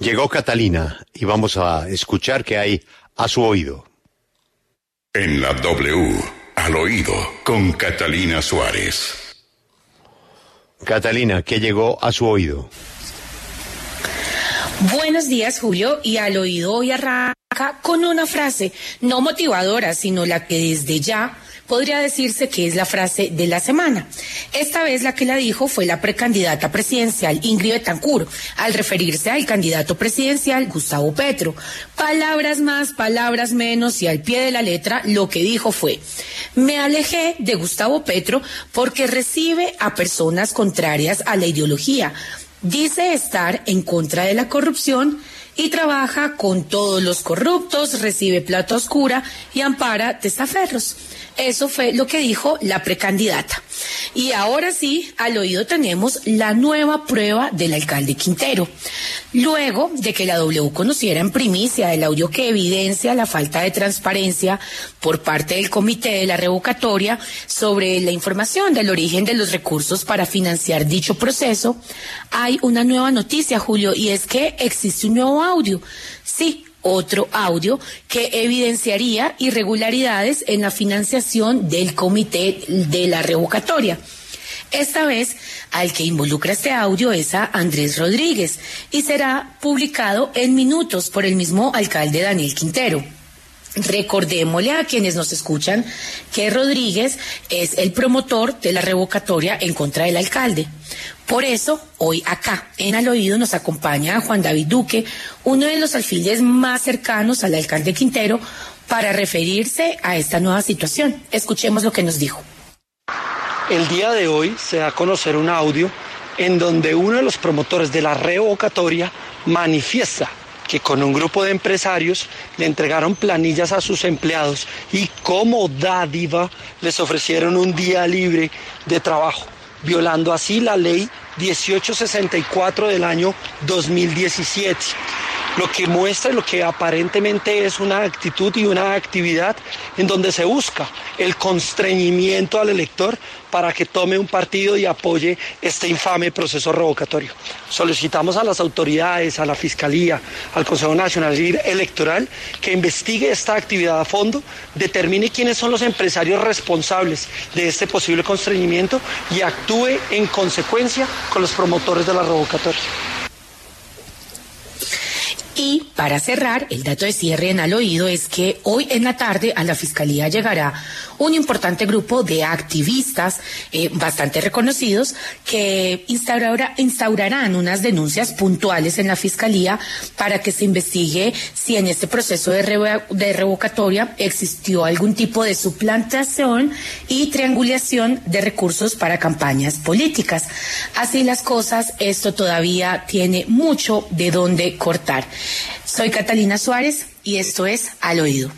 Llegó Catalina y vamos a escuchar qué hay a su oído. En la W, al oído, con Catalina Suárez. Catalina, ¿qué llegó a su oído? Buenos días, Julio, y al oído hoy arranca con una frase no motivadora, sino la que desde ya podría decirse que es la frase de la semana. Esta vez la que la dijo fue la precandidata presidencial Ingrid Betancourt, al referirse al candidato presidencial Gustavo Petro. Palabras más, palabras menos y al pie de la letra lo que dijo fue, me alejé de Gustavo Petro porque recibe a personas contrarias a la ideología. Dice estar en contra de la corrupción y trabaja con todos los corruptos, recibe plata oscura y ampara testaferros. Eso fue lo que dijo la precandidata. Y ahora sí, al oído tenemos la nueva prueba del alcalde Quintero. Luego de que la W conociera en primicia el audio que evidencia la falta de transparencia por parte del comité de la revocatoria sobre la información del origen de los recursos para financiar dicho proceso, hay una nueva noticia, Julio, y es que existe un nuevo audio. Sí, otro audio que evidenciaría irregularidades en la financiación del comité de la revocatoria. Esta vez, al que involucra este audio es a Andrés Rodríguez y será publicado en minutos por el mismo alcalde Daniel Quintero. Recordémosle a quienes nos escuchan que Rodríguez es el promotor de la revocatoria en contra del alcalde. Por eso, hoy acá, en Al Oído, nos acompaña Juan David Duque, uno de los alfiles más cercanos al alcalde Quintero, para referirse a esta nueva situación. Escuchemos lo que nos dijo. El día de hoy se da a conocer un audio en donde uno de los promotores de la revocatoria manifiesta que con un grupo de empresarios le entregaron planillas a sus empleados y como dádiva les ofrecieron un día libre de trabajo, violando así la ley 1864 del año 2017 lo que muestra lo que aparentemente es una actitud y una actividad en donde se busca el constreñimiento al elector para que tome un partido y apoye este infame proceso revocatorio. Solicitamos a las autoridades, a la Fiscalía, al Consejo Nacional Electoral que investigue esta actividad a fondo, determine quiénes son los empresarios responsables de este posible constreñimiento y actúe en consecuencia con los promotores de la revocatoria. Y para cerrar, el dato de cierre en al oído es que hoy en la tarde a la Fiscalía llegará un importante grupo de activistas eh, bastante reconocidos que instaurarán unas denuncias puntuales en la Fiscalía para que se investigue si en este proceso de, de revocatoria existió algún tipo de suplantación y triangulación de recursos para campañas políticas. Así las cosas, esto todavía tiene mucho de dónde cortar. Soy Catalina Suárez y esto es Al Oído.